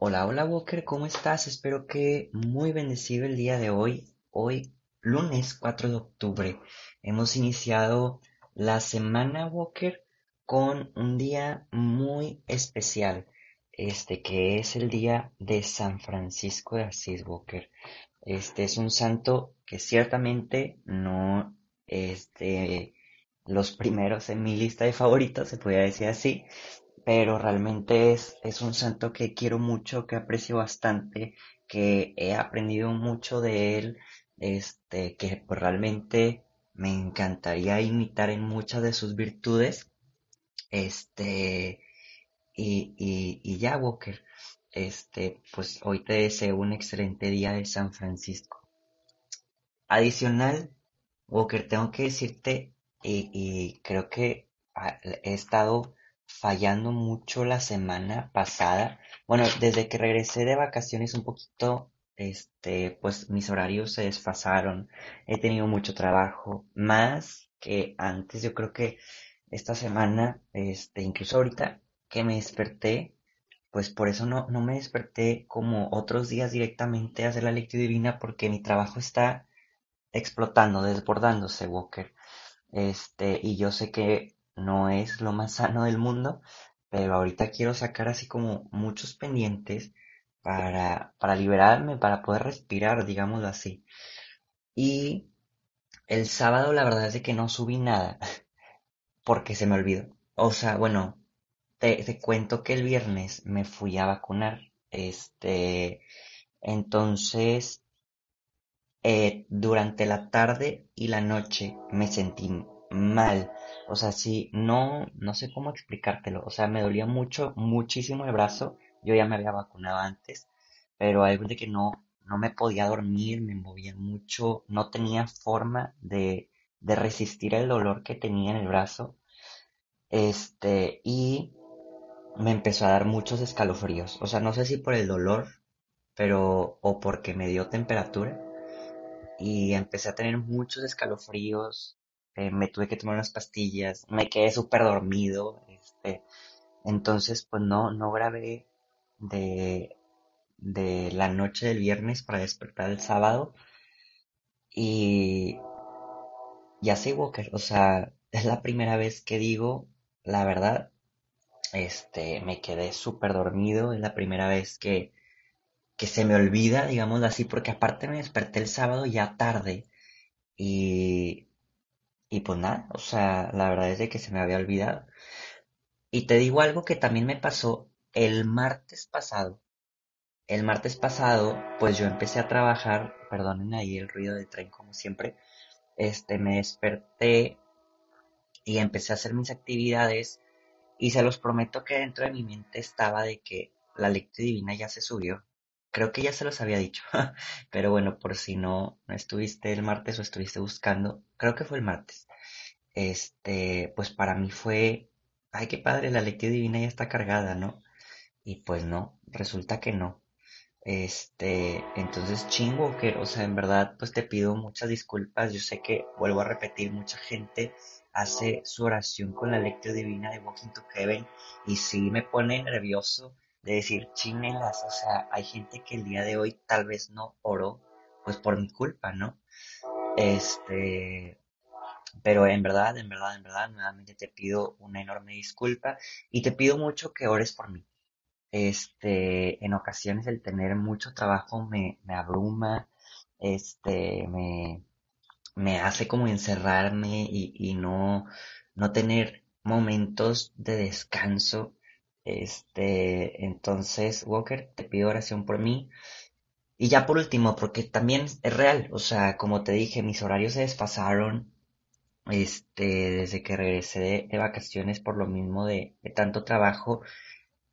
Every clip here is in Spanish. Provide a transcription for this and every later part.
Hola, hola Walker, ¿cómo estás? Espero que muy bendecido el día de hoy. Hoy, lunes 4 de octubre, hemos iniciado la semana Walker con un día muy especial, este que es el día de San Francisco de Asís Walker. Este es un santo que ciertamente no es de los primeros en mi lista de favoritos, se podría decir así, pero realmente es, es un santo que quiero mucho, que aprecio bastante, que he aprendido mucho de él, este, que pues realmente me encantaría imitar en muchas de sus virtudes, este, y, y, y ya, Walker, este, pues hoy te deseo un excelente día de San Francisco. Adicional, Walker, tengo que decirte, y, y creo que he estado fallando mucho la semana pasada. Bueno, desde que regresé de vacaciones un poquito, este, pues mis horarios se desfasaron. He tenido mucho trabajo, más que antes. Yo creo que esta semana, este, incluso ahorita que me desperté, pues por eso no, no me desperté como otros días directamente a hacer la lectura divina porque mi trabajo está explotando, desbordándose, Walker. Este, y yo sé que no es lo más sano del mundo, pero ahorita quiero sacar así como muchos pendientes para, para liberarme, para poder respirar, digámoslo así. Y el sábado la verdad es de que no subí nada, porque se me olvidó. O sea, bueno, te, te cuento que el viernes me fui a vacunar. Este, entonces, eh, durante la tarde y la noche me sentí mal. O sea, sí, no, no sé cómo explicártelo. O sea, me dolía mucho, muchísimo el brazo. Yo ya me había vacunado antes, pero algo de que no, no me podía dormir, me movía mucho, no tenía forma de, de resistir el dolor que tenía en el brazo. Este, y me empezó a dar muchos escalofríos. O sea, no sé si por el dolor, pero, o porque me dio temperatura. Y empecé a tener muchos escalofríos, eh, me tuve que tomar unas pastillas, me quedé súper dormido, este, entonces pues no, no grabé de, de la noche del viernes para despertar el sábado y ya sé Walker, o sea, es la primera vez que digo la verdad, este, me quedé súper dormido, es la primera vez que, que se me olvida, digamos así, porque aparte me desperté el sábado ya tarde y y pues nada, o sea, la verdad es de que se me había olvidado. Y te digo algo que también me pasó el martes pasado. El martes pasado, pues yo empecé a trabajar, perdonen ahí el ruido de tren como siempre, este, me desperté y empecé a hacer mis actividades y se los prometo que dentro de mi mente estaba de que la lectura divina ya se subió. Creo que ya se los había dicho, pero bueno, por si no, estuviste el martes o estuviste buscando, creo que fue el martes. Este, pues para mí fue, ay, qué padre, la lectura divina ya está cargada, ¿no? Y pues no, resulta que no. Este, entonces chingo que, o sea, en verdad, pues te pido muchas disculpas. Yo sé que, vuelvo a repetir, mucha gente hace su oración con la lectura divina de Walking to Heaven y sí me pone nervioso de decir chinelas, o sea, hay gente que el día de hoy tal vez no oró, pues por mi culpa, ¿no? Este, pero en verdad, en verdad, en verdad, nuevamente te pido una enorme disculpa y te pido mucho que ores por mí. Este, en ocasiones el tener mucho trabajo me, me abruma, este, me, me hace como encerrarme y, y no, no tener momentos de descanso este, entonces, Walker, te pido oración por mí. Y ya por último, porque también es real, o sea, como te dije, mis horarios se desfasaron, este, desde que regresé de, vacaciones por lo mismo de, tanto trabajo,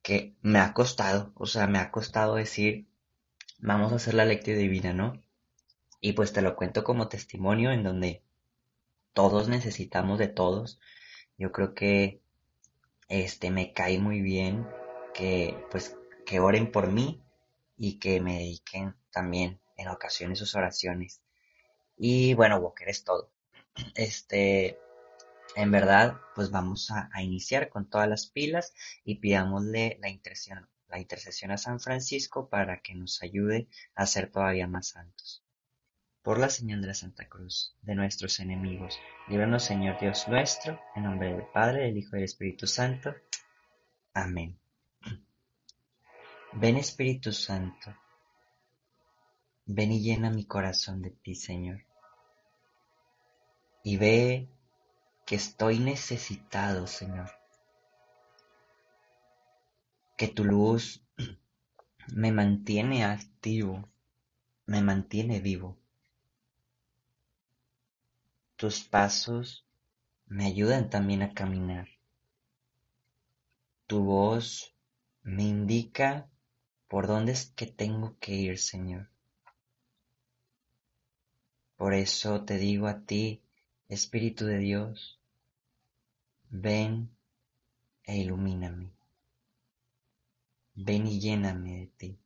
que me ha costado, o sea, me ha costado decir, vamos a hacer la lectura divina, ¿no? Y pues te lo cuento como testimonio en donde todos necesitamos de todos. Yo creo que este me cae muy bien que pues que oren por mí y que me dediquen también en ocasiones sus oraciones. Y bueno, Walker es todo. Este, en verdad, pues vamos a, iniciar con todas las pilas y pidámosle la intercesión, la intercesión a San Francisco para que nos ayude a ser todavía más santos. Por la señal de la Santa Cruz, de nuestros enemigos, líbranos Señor Dios nuestro, en nombre del Padre, del Hijo y del Espíritu Santo. Amén. Ven Espíritu Santo, ven y llena mi corazón de ti, Señor. Y ve que estoy necesitado, Señor. Que tu luz me mantiene activo, me mantiene vivo. Tus pasos me ayudan también a caminar. Tu voz me indica por dónde es que tengo que ir, Señor. Por eso te digo a ti, Espíritu de Dios, ven e ilumíname. Ven y lléname de ti.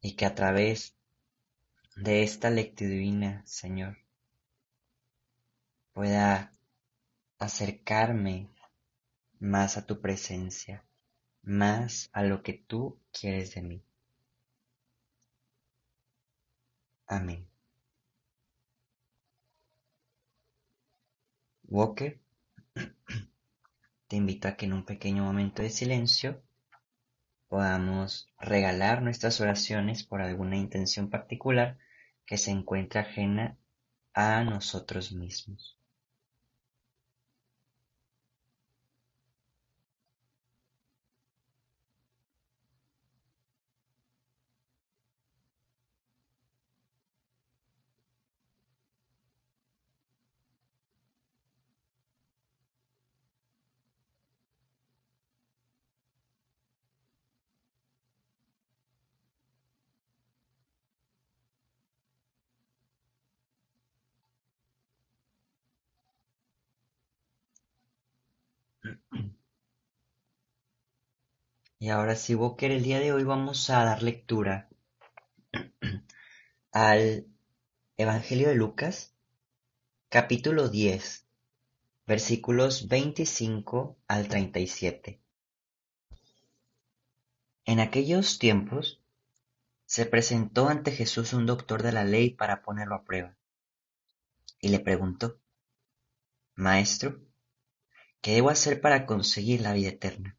Y que a través de esta lectura divina, Señor, pueda acercarme más a tu presencia, más a lo que tú quieres de mí. Amén. Walker, te invito a que en un pequeño momento de silencio podamos regalar nuestras oraciones por alguna intención particular que se encuentre ajena a nosotros mismos. Y ahora sí, Boker, el día de hoy vamos a dar lectura al Evangelio de Lucas, capítulo 10, versículos 25 al 37. En aquellos tiempos se presentó ante Jesús un doctor de la ley para ponerlo a prueba, y le preguntó, Maestro, ¿qué debo hacer para conseguir la vida eterna?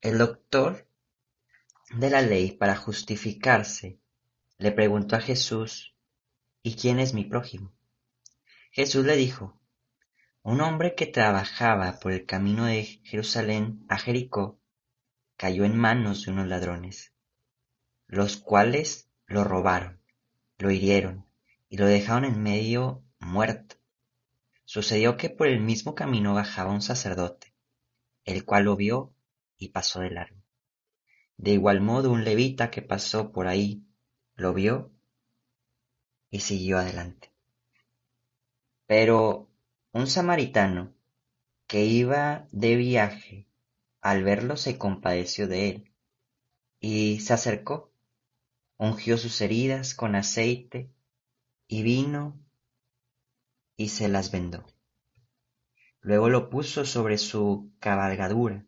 El doctor de la ley, para justificarse, le preguntó a Jesús, ¿y quién es mi prójimo? Jesús le dijo, un hombre que trabajaba por el camino de Jerusalén a Jericó cayó en manos de unos ladrones, los cuales lo robaron, lo hirieron y lo dejaron en medio muerto. Sucedió que por el mismo camino bajaba un sacerdote, el cual lo vio y pasó de largo. De igual modo un levita que pasó por ahí lo vio y siguió adelante. Pero un samaritano que iba de viaje al verlo se compadeció de él y se acercó, ungió sus heridas con aceite y vino y se las vendó. Luego lo puso sobre su cabalgadura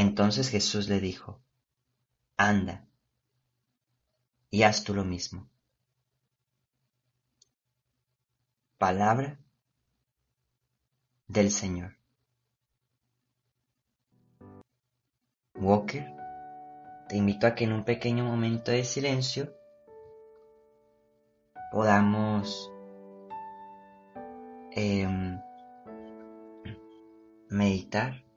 Entonces Jesús le dijo, anda y haz tú lo mismo. Palabra del Señor. Walker, te invito a que en un pequeño momento de silencio podamos em, meditar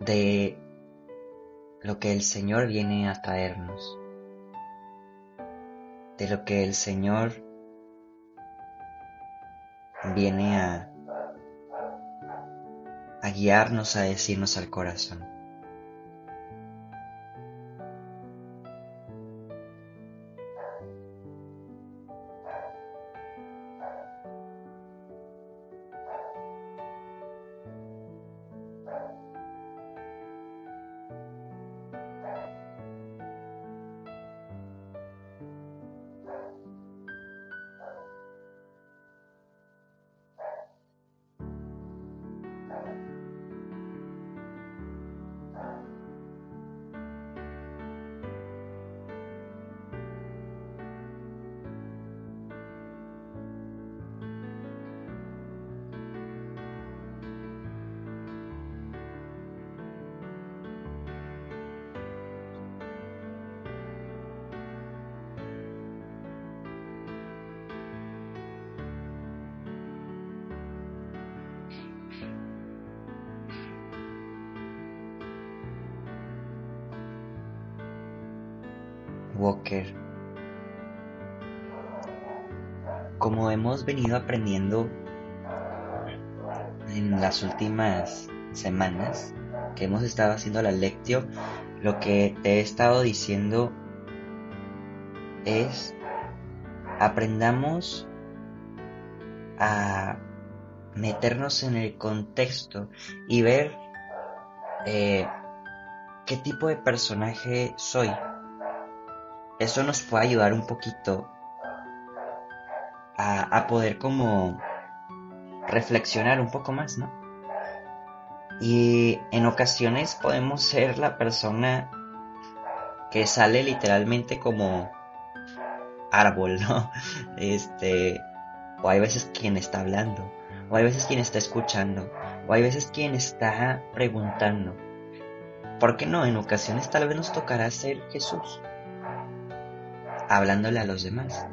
de lo que el Señor viene a traernos, de lo que el Señor viene a, guiarnos, a decirnos al corazón. Walker. Como hemos venido aprendiendo en las últimas semanas que hemos estado haciendo la lectio, lo que te he estado diciendo es aprendamos a meternos en el contexto y ver eh, qué tipo de personaje soy eso nos puede ayudar un poquito a, poder como reflexionar un poco más, ¿no? Y en ocasiones podemos ser la persona que sale literalmente como árbol, ¿no? Este, o hay veces quien está hablando, o hay veces quien está escuchando, o hay veces quien está preguntando. ¿Por qué no? En ocasiones tal vez nos tocará ser Jesús hablándole a los demás.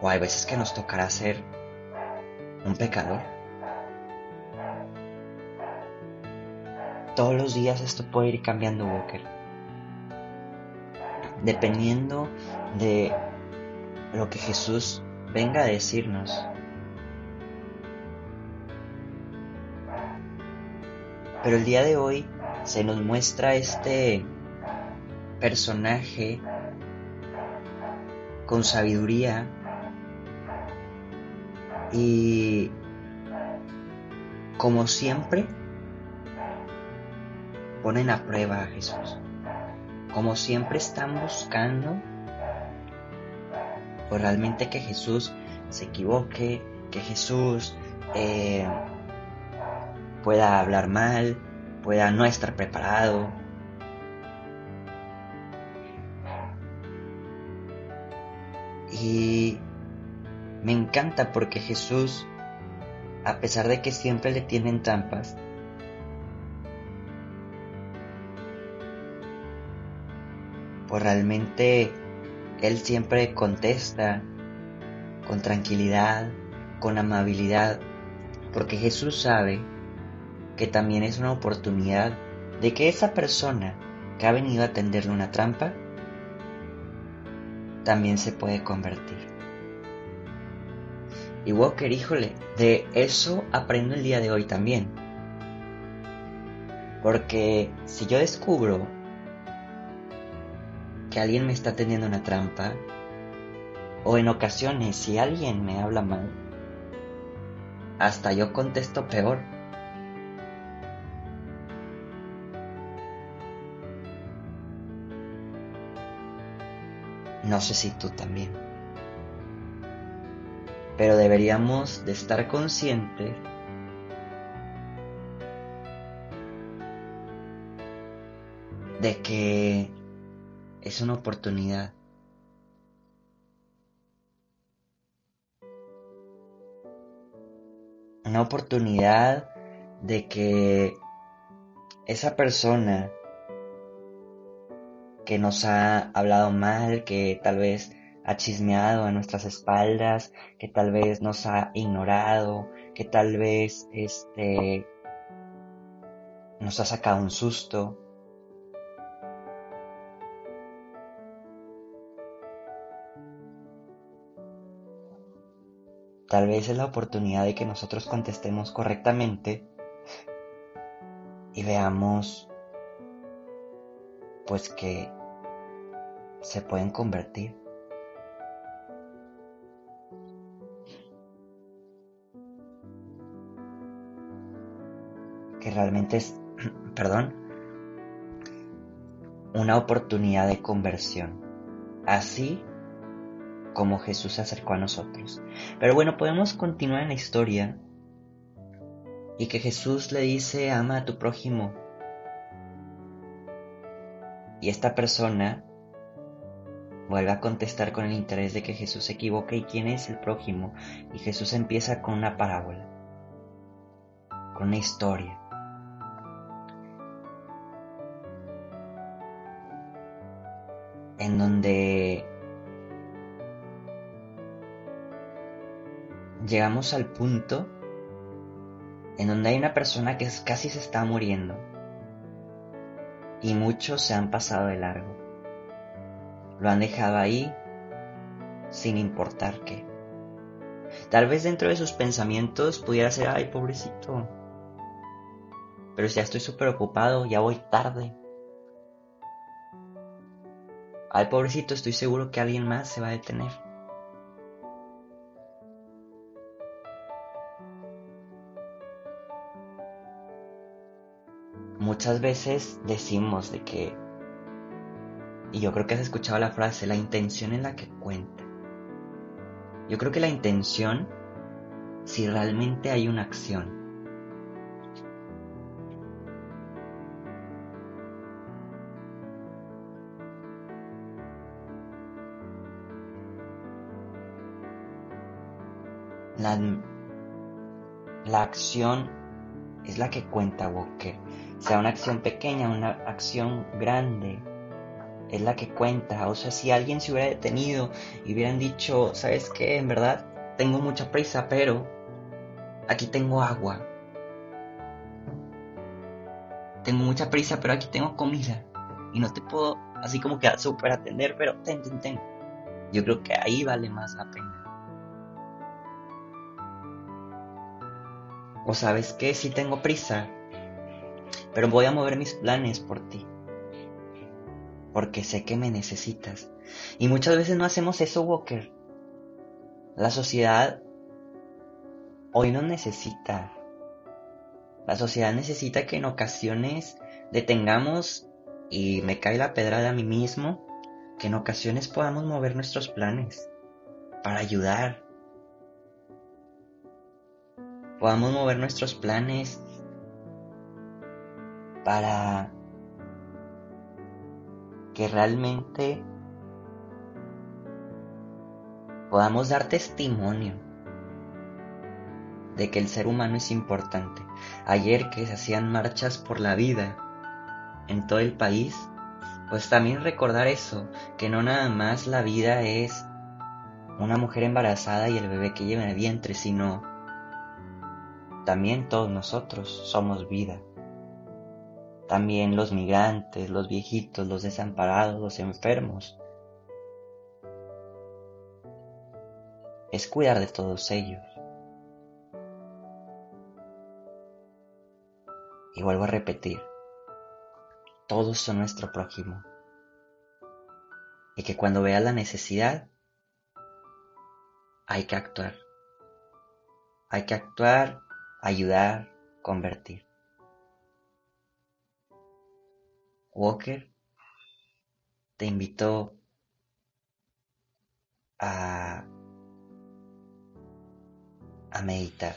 O hay veces que nos tocará ser un pecador. Todos los días esto puede ir cambiando, Walker. Dependiendo de lo que Jesús venga a decirnos. Pero el día de hoy se nos muestra este personaje con sabiduría y como siempre ponen a prueba a Jesús. Como siempre están buscando pues realmente que Jesús se equivoque, que Jesús eh, pueda hablar mal, pueda no estar preparado, Y me encanta porque Jesús, a pesar de que siempre le tienen trampas, pues realmente Él siempre contesta con tranquilidad, con amabilidad, porque Jesús sabe que también es una oportunidad de que esa persona que ha venido a tenderle una trampa también se puede convertir. Y Walker, híjole, de eso aprendo el día de hoy también. Porque si yo descubro que alguien me está teniendo una trampa, o en ocasiones si alguien me habla mal, hasta yo contesto peor. No sé si tú también. Pero deberíamos de estar conscientes de que es una oportunidad. Una oportunidad de que esa persona que nos ha hablado mal, que tal vez ha chismeado a nuestras espaldas, que tal vez nos ha ignorado, que tal vez este nos ha sacado un susto, Tal vez es la oportunidad de que nosotros contestemos correctamente y veamos pues que se pueden convertir. Que realmente es, perdón, una oportunidad de conversión. Así como Jesús se acercó a nosotros. Pero bueno, podemos continuar en la historia y que Jesús le dice, ama a tu prójimo. Y esta persona vuelve a contestar con el interés de que Jesús se equivoque y quién es el prójimo. Y Jesús empieza con una parábola, con una historia. En donde llegamos al punto en donde hay una persona que casi se está muriendo y muchos se han pasado de largo. Lo han dejado ahí sin importar qué. Tal vez dentro de sus pensamientos pudiera ser, ay, pobrecito. Pero ya estoy súper ocupado, ya voy tarde. Ay, pobrecito, estoy seguro que alguien más se va a detener. muchas veces decimos de que, y yo creo que has escuchado la frase, la intención es la que cuenta. Yo creo que la intención, si realmente hay una acción, la, la acción es la que cuenta, Walker sea una acción pequeña, una acción grande, es la que cuenta. O sea, si alguien se hubiera detenido y hubieran dicho, ¿sabes qué? En verdad tengo mucha prisa, pero aquí tengo agua. Tengo mucha prisa, pero aquí tengo comida. Y no te puedo así como que súper atender, pero ten, ten, ten. Yo creo que ahí vale más la pena. O sabes qué, si tengo prisa, pero voy a mover mis planes por ti. Porque sé que me necesitas. Y muchas veces no hacemos eso, Walker. La sociedad hoy no necesita. La sociedad necesita que en ocasiones detengamos, y me cae la pedrada a mí mismo, que en ocasiones podamos mover nuestros planes para ayudar. Podamos mover nuestros planes para que realmente podamos dar testimonio de que el ser humano es importante. Ayer que se hacían marchas por la vida en todo el país, pues también recordar eso, que no nada más la vida es una mujer embarazada y el bebé que lleva en el vientre, sino también todos nosotros somos vida también los migrantes, los viejitos, los desamparados, los enfermos. Es cuidar de todos ellos. Y vuelvo a repetir, todos son nuestro prójimo. Y que cuando veas la necesidad, hay que actuar. Hay que actuar, ayudar, convertir. Walker te invitó a, a meditar.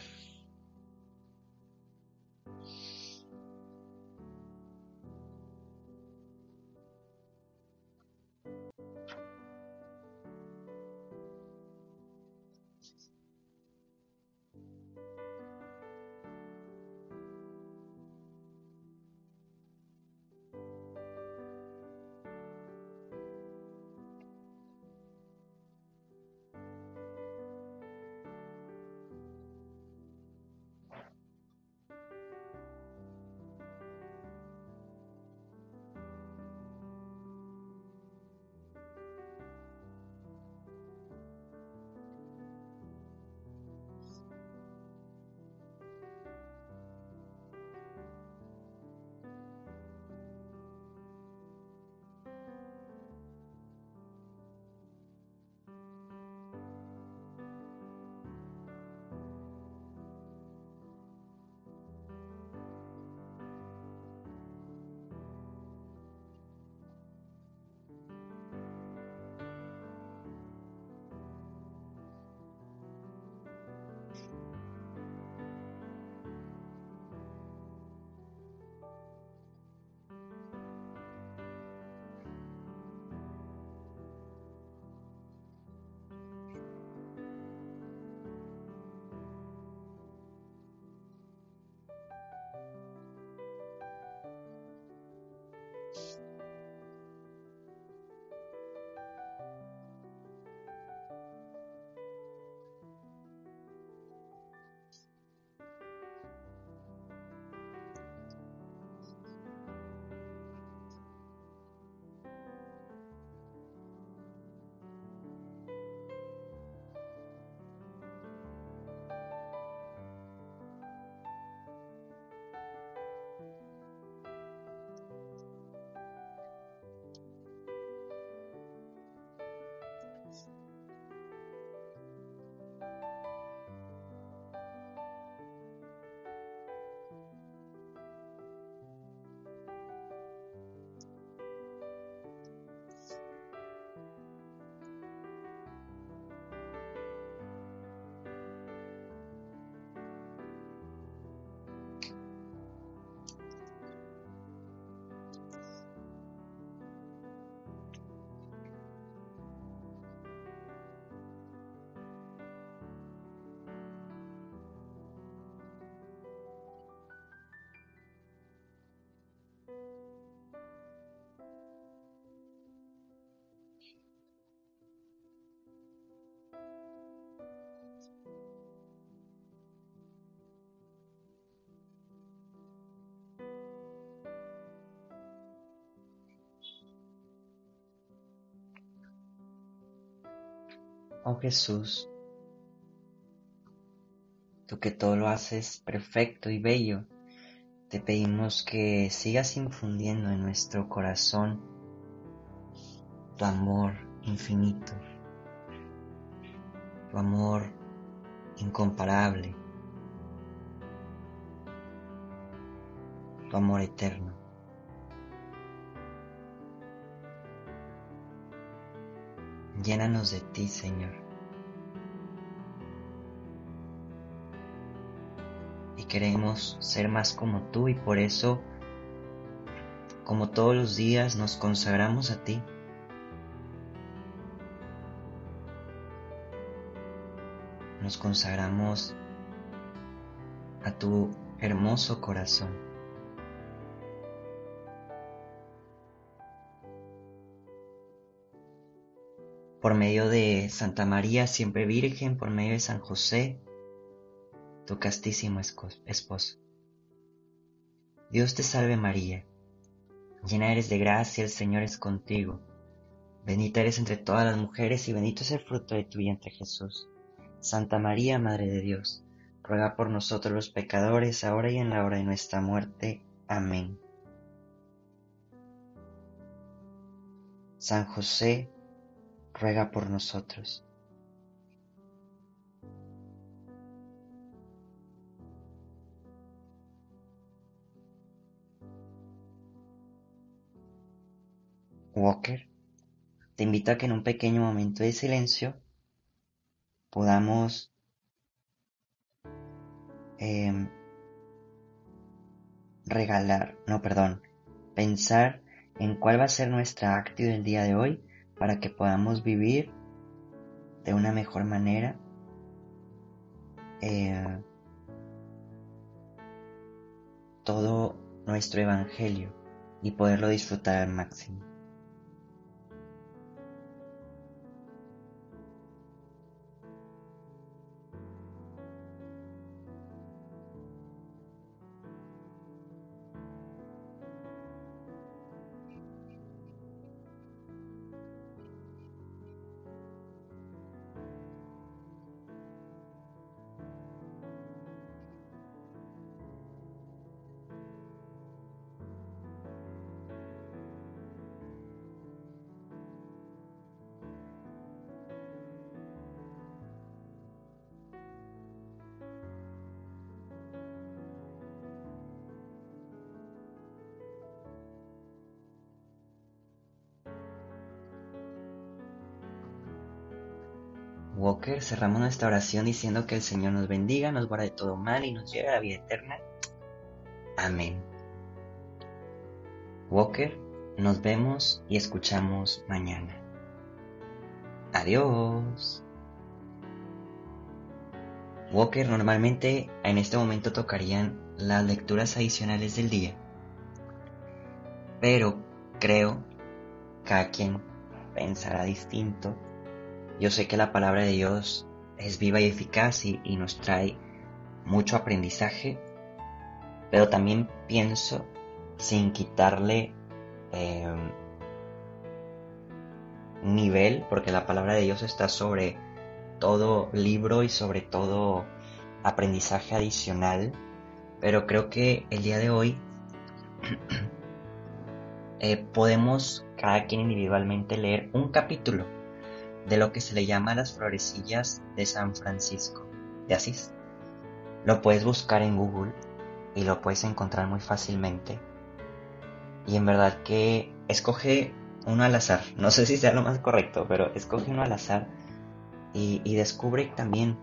Oh Jesús, tú que todo lo haces perfecto y bello, te pedimos que sigas infundiendo en nuestro corazón tu amor infinito, tu amor incomparable, tu amor eterno. Llénanos de ti, Señor. Y queremos ser más como tú y por eso, como todos los días, nos consagramos a ti. Nos consagramos a tu hermoso corazón. Por medio de Santa María, siempre Virgen, por medio de San José, tu castísimo esposo. Dios te salve María, llena eres de gracia, el Señor es contigo, bendita eres entre todas las mujeres y bendito es el fruto de tu vientre Jesús. Santa María, Madre de Dios, ruega por nosotros los pecadores, ahora y en la hora de nuestra muerte. Amén. San José, ruega por nosotros. Walker, te invito a que en un pequeño momento de silencio podamos em, regalar, no, perdón, pensar en cuál va a ser nuestra actitud el día de hoy para que podamos vivir de una mejor manera eh, todo nuestro evangelio y poderlo disfrutar al máximo. Walker, cerramos nuestra oración diciendo que el Señor nos bendiga, nos guarde todo mal y nos lleve a la vida eterna. Amén. Walker, nos vemos y escuchamos mañana. Adiós. Walker, normalmente en este momento tocarían las lecturas adicionales del día. Pero creo, cada quien pensará distinto yo sé que la palabra de Dios es viva y eficaz y, nos trae mucho aprendizaje, pero también pienso sin quitarle em, nivel, porque la palabra de Dios está sobre todo libro y sobre todo aprendizaje adicional, pero creo que el día de hoy eh, podemos cada quien individualmente leer un capítulo de lo que se le llama las florecillas de San Francisco de Asís. Lo puedes buscar en Google y lo puedes encontrar muy fácilmente. Y en verdad que escoge uno al azar. No sé si sea lo más correcto, pero escoge uno al azar y, descubre también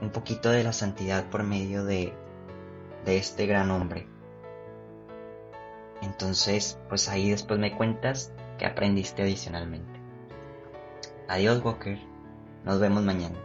un poquito de la santidad por medio de, de este gran hombre. Entonces, pues ahí después me cuentas que aprendiste adicionalmente. Adiós Walker, nos vemos mañana.